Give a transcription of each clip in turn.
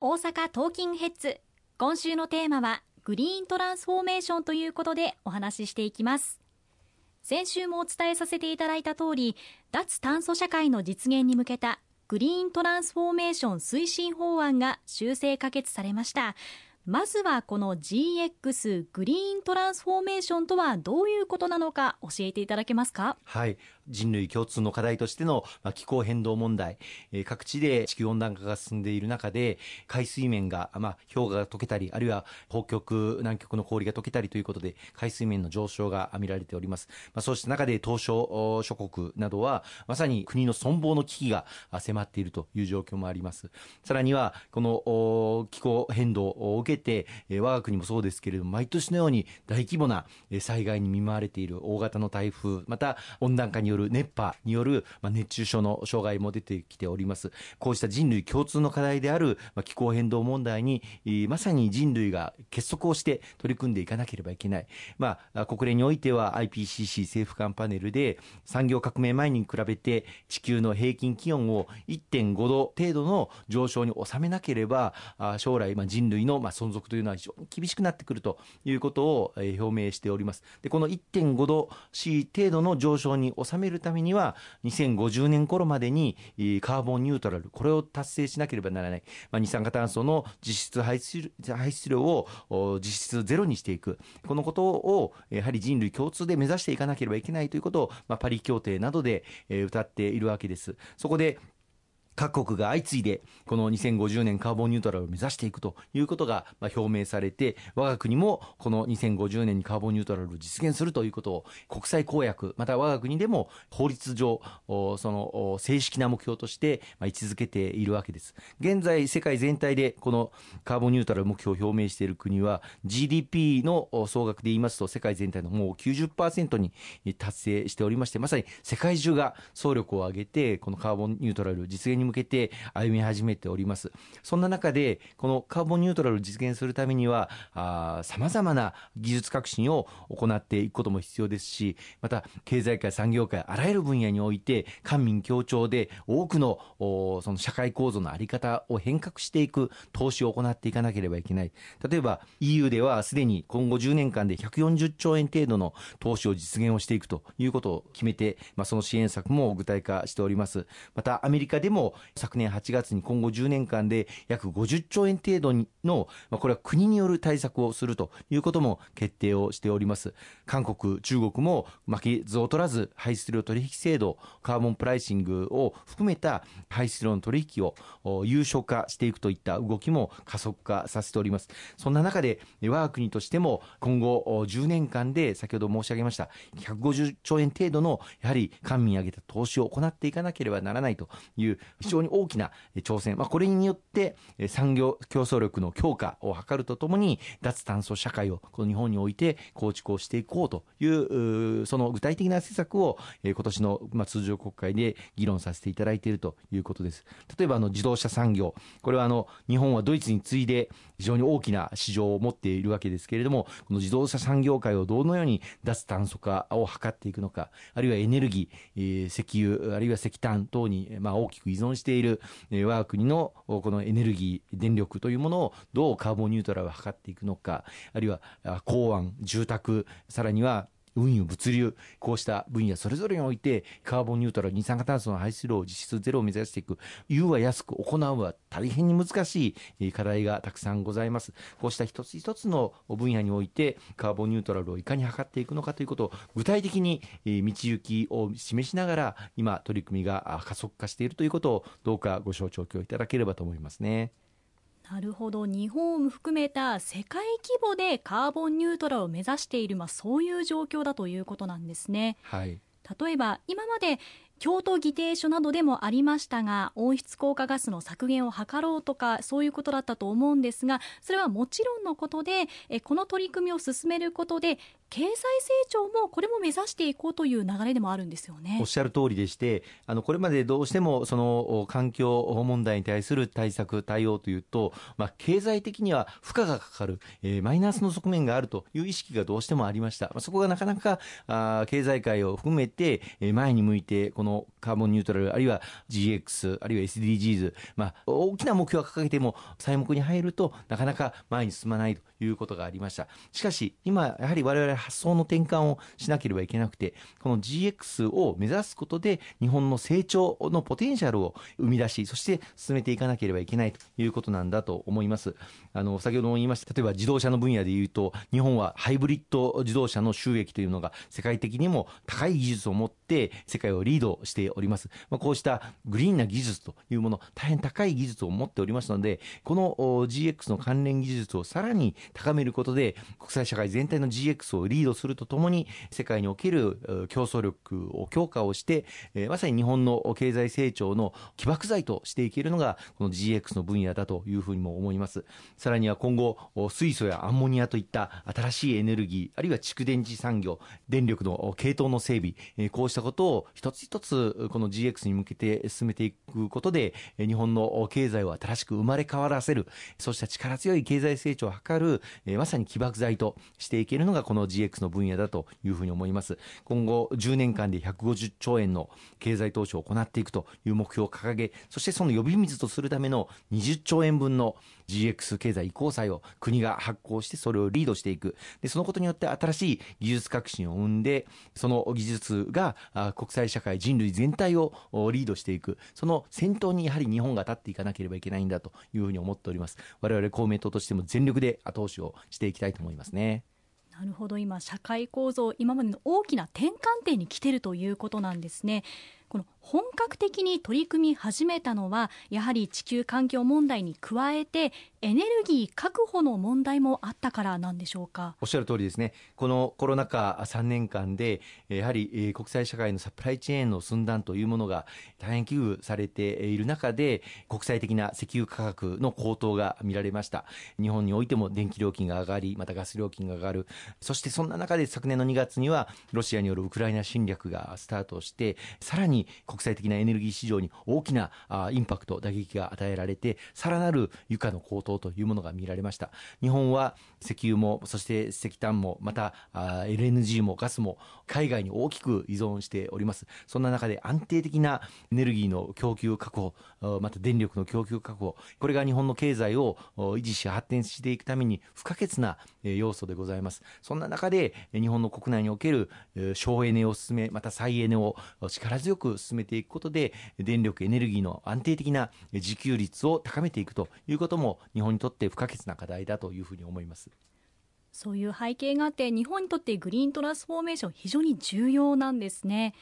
大阪トーキンヘッズ。今週のテーマはグリーントランスフォーメーションということでお話ししていきます。先週もお伝えさせていただいた通り脱炭素社会の実現に向けたグリーントランスフォーメーション推進法案が修正可決されました。まずはこの GX グリーントランスフォーメーションとはどういうことなのか教えていただけますか？はい。人類共通の課題としての、まあ、気候変動問題、えー、各地で地球温暖化が進んでいる中で海水面が、まあ、氷河が溶けたりあるいは北極南極の氷が溶けたりということで海水面の上昇が見られております、まあ、そうした中で東証諸国などはまさに国の存亡の危機が迫っているという状況もあります。さらにはこの気候変動を受けて、えー、我が国もそうですけれども毎年のように大規模な災害に見舞われている大型の台風また温暖化によるる熱波による、まあ、熱中症の障害も出てきております。こうした人類共通の課題である、まあ、気候変動問題にまさに人類が結束をして取り組んでいかなければいけない、まあ、国連においては IPCC 政府間パネルで産業革命前に比べて地球の平均気温を1.5度程度の上昇に収めなければ将来、まあ、人類の、まあ、存存続というのは非常に厳しくなってくるということを、表明しております。でこの1.5度 C 程度の上昇に収めるためには2050年頃までにカーボンニュートラルこれを達成しなければならない、まあ、二酸化炭素の実質排出量を実質ゼロにしていく。このことをやはり人類共通で目指していかなければいけないということを、まあ、パリ協定などで歌っているわけです。そこで各国が相次いでこの2050年カーボンニュートラルを目指していくということが表明されて我が国もこの2050年にカーボンニュートラルを実現するということを国際公約また我が国でも法律上その正式な目標として位置づけているわけです。現在世界全体でこのカーボンニュートラル目標を表明している国は GDP の総額で言いますと世界全体のもう90%に達成しておりましてまさに世界中が総力を挙げてこのカーボンニュートラル実現に向けて歩み始めております。そんな中でこのカーボンニュートラルを実現するためにはさまざまな技術革新を行っていくことも必要ですしまた経済界産業界あらゆる分野において官民協調で多くのその社会構造の在り方を変革していく投資を行っていかなければいけない。例えば EU ではすでに今後10年間で140兆円程度の投資を実現をしていくということを決めて、まあ、その支援策も具体化しております。またアメリカでも昨年8月に今後10年間で約50兆円程度の、まあ、これは国による対策をするということも決定をしております。韓国中国も負けず劣らず排出量取引制度カーボンプライシングを含めた排出量の取引を有償化していくといった動きも加速化させております。そんな中で我が国としても今後10年間で先ほど申し上げました150兆円程度のやはり官民挙げた投資を行っていかなければならないという非常に大きな挑戦、まあ、これによって産業競争力の強化を図るとともに脱炭素社会をこの日本において構築をしていこうというその具体的な施策を今年のまあ通常国会で議論させていただいているということです。例えばあの自動車産業。これはあの日本はドイツに次いで非常に大きな市場を持っているわけですけれどもこの自動車産業界をどのように脱炭素化を図っていくのかあるいはエネルギー、石油あるいは石炭等にまあ大きく依存している我が国のこのエネルギー電力というものをどうカーボンニュートラルを図っていくのかあるいは港湾住宅さらには運輸物流こうした分野それぞれにおいてカーボンニュートラル二酸化炭素の排出量を実質ゼロを目指していく言うは安く行うは大変に難しい課題がたくさんございますこうした一つ一つの分野においてカーボンニュートラルをいかに図っていくのかということを具体的に道行きを示しながら今取り組みが加速化しているということをどうかご承知おきいただければと思いますね。なるほど日本を含めた世界規模でカーボンニュートラルを目指している、まあ、そういう状況だということなんですね。はい、例えば今まで京都議定書などでもありましたが温室効果ガスの削減を図ろうとかそういうことだったと思うんですがそれはもちろんのことでこの取り組みを進めることで経済成長もこれも目指していこうという流れでもあるんですよね。おっしゃる通りでしてあのこれまでどうしてもその環境問題に対する対策対応というと、まあ、経済的には負荷がかかる、えー、マイナスの側面があるという意識がどうしてもありました、まあ、そこがなかなかあ経済界を含めて前に向いてこののカーボンニュートラル、あるいは GX、あるいは SDGs、まあ、大きな目標を掲げても、細目に入るとなかなか前に進まないということがありました。しかし、今、やはり我々発想の転換をしなければいけなくて、この GX を目指すことで、日本の成長のポテンシャルを生み出し、そして進めていかなければいけないということなんだと思います。あの、先ほども言いました、例えば自動車の分野で言うと、日本はハイブリッド自動車の収益というのが世界的にも高い技術を持ってって世界をリードしております。まあ、こうしたグリーンな技術というもの、大変高い技術を持っておりますので、この GX の関連技術をさらに高めることで、国際社会全体の GX をリードするとともに、世界における競争力を強化をして、まさに日本の経済成長の起爆剤としていけるのが、この GX の分野だというふうにも思います。さらには今後、水素やアンモニアといった新しいエネルギー、あるいは蓄電池産業、電力の系統の整備、こうしたたことを一つ一つこの GX に向けて進めていくことで、日本の経済を新しく生まれ変わらせる、そうした力強い経済成長を図る、まさに起爆剤としていけるのがこの GX の分野だというふうに思います。今後10年間で150兆円の経済投資を行っていくという目標を掲げ、そしてその呼び水とするための20兆円分の GX 経済移行債を国が発行してそれをリードしていく。で、そのことによって新しい技術革新を生んで、その技術が国際社会、人類全体をリードしていく。その先頭にやはり日本が立っていかなければいけないんだというふうに思っております。我々公明党としても全力で後押しをしていきたいと思いますね。なるほど今社会構造今までの大きな転換点に来てるということなんですねこの本格的に取り組み始めたのはやはり地球環境問題に加えてエネルギー確保の問題もあったからなんでしょうか？おっしゃる通りですね。このコロナ禍3年間でやはり国際社会のサプライチェーンの寸断というものが大変危惧されている中で国際的な石油価格の高騰が見られました。日本においても電気料金が上がりまたガス料金が上がる。そしてそんな中で昨年の2月にはロシアによるウクライナ侵略がスタートしてさらに国際的なエネルギー市場に大きなインパクト、打撃が与えられて、さらなる床の高騰というものが見られました。日本は石油も、そして石炭も、また LNG もガスも海外に大きく依存しております。そんな中で安定的なエネルギーの供給確保、また電力の供給確保、これが日本の経済を維持し発展していくために不可欠な要素でございます。そんな中で日本の国内における省エネを進め、また再エネを力強く進めめていくことで、電力、エネルギーの安定的な自給率を高めていくということも、日本にとって不可欠な課題だというふうに思います。そういう背景があって、日本にとってグリーントランスフォーメーション、非常に重要なんですね。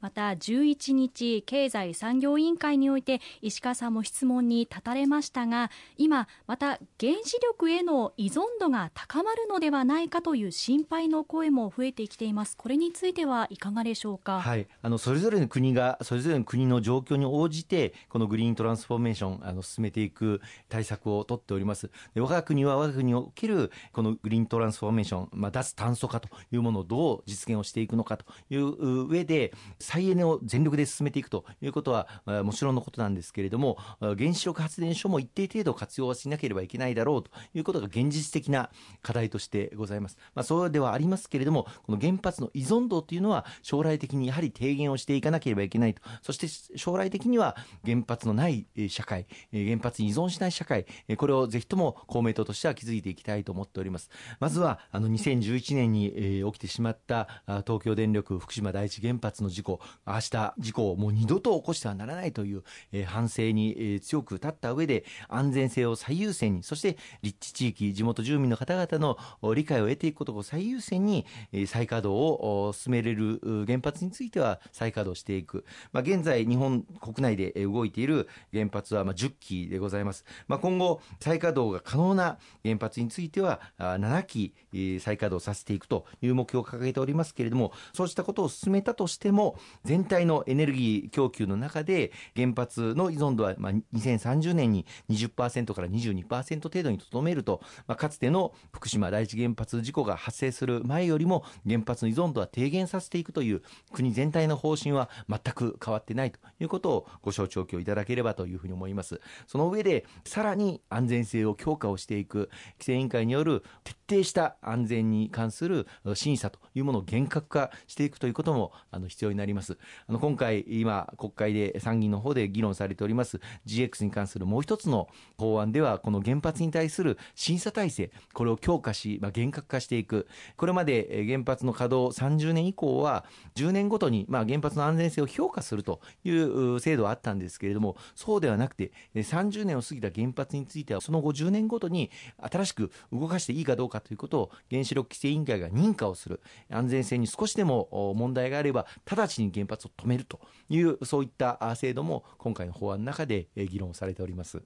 また11日経済産業委員会において石川さんも質問に立たれましたが今また原子力への依存度が高まるのではないかという心配の声も増えてきています。これについてはいかがでしょうか、はい、あのそれぞれの国がそれぞれの国の状況に応じてこのグリーントランスフォーメーションあの進めていく対策を取っております。で我が国は我が国におけるこのグリーントランスフォーメーション、まあ、脱炭素化というものをどう実現をしていくのかという上で再エネを全力で進めていくということはもちろんのことなんですけれども原子力発電所も一定程度活用はしなければいけないだろうということが現実的な課題としてございます。まあ、そうではありますけれどもこの原発の依存度というのは将来的にやはり低減をしていかなければいけないとそして将来的には原発のない社会原発に依存しない社会これをぜひとも公明党としては築いていきたいと思っております。まずはあの2011年に起きてしまった東京電力福島第一原発の事故あした事故をもう二度と起こしてはならないという、えー、反省に、えー、強く立った上で安全性を最優先にそして立地地域地元住民の方々の理解を得ていくことを最優先に、えー、再稼働を進めれる原発については再稼働していく、まあ、現在日本国内で動いている原発はまあ10基でございます、まあ、今後再稼働が可能な原発については7基再稼働させていくという目標を掲げておりますけれどもそうしたことを進めたとしても全体のエネルギー供給の中で原発の依存度はまあ2030年に20%から22%程度にとどめると、まあ、かつての福島第一原発事故が発生する前よりも原発の依存度は低減させていくという国全体の方針は全く変わってないということをご承知おきをいただければというふうに思います。その上でさらに安全性を強化をしていく規制委員会による徹底した安全に関する審査というものを厳格化していくということもあの必要になります。ます。あの今回、今、国会で参議院の方で議論されております GX に関するもう一つの法案では、この原発に対する審査体制、これを強化し、まあ、厳格化していく。これまで原発の稼働30年以降は、10年ごとに、まあ、原発の安全性を評価するという制度はあったんですけれども、そうではなくて、30年を過ぎた原発については、その後10年ごとに新しく動かしていいかどうかということを原子力規制委員会が認可をする。安全性に少しでも問題があれば、直ちにに原発を止めるという、そういった制度も今回の法案の中で議論されております。わ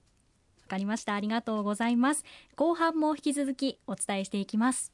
かりました。ありがとうございます。後半も引き続きお伝えしていきます。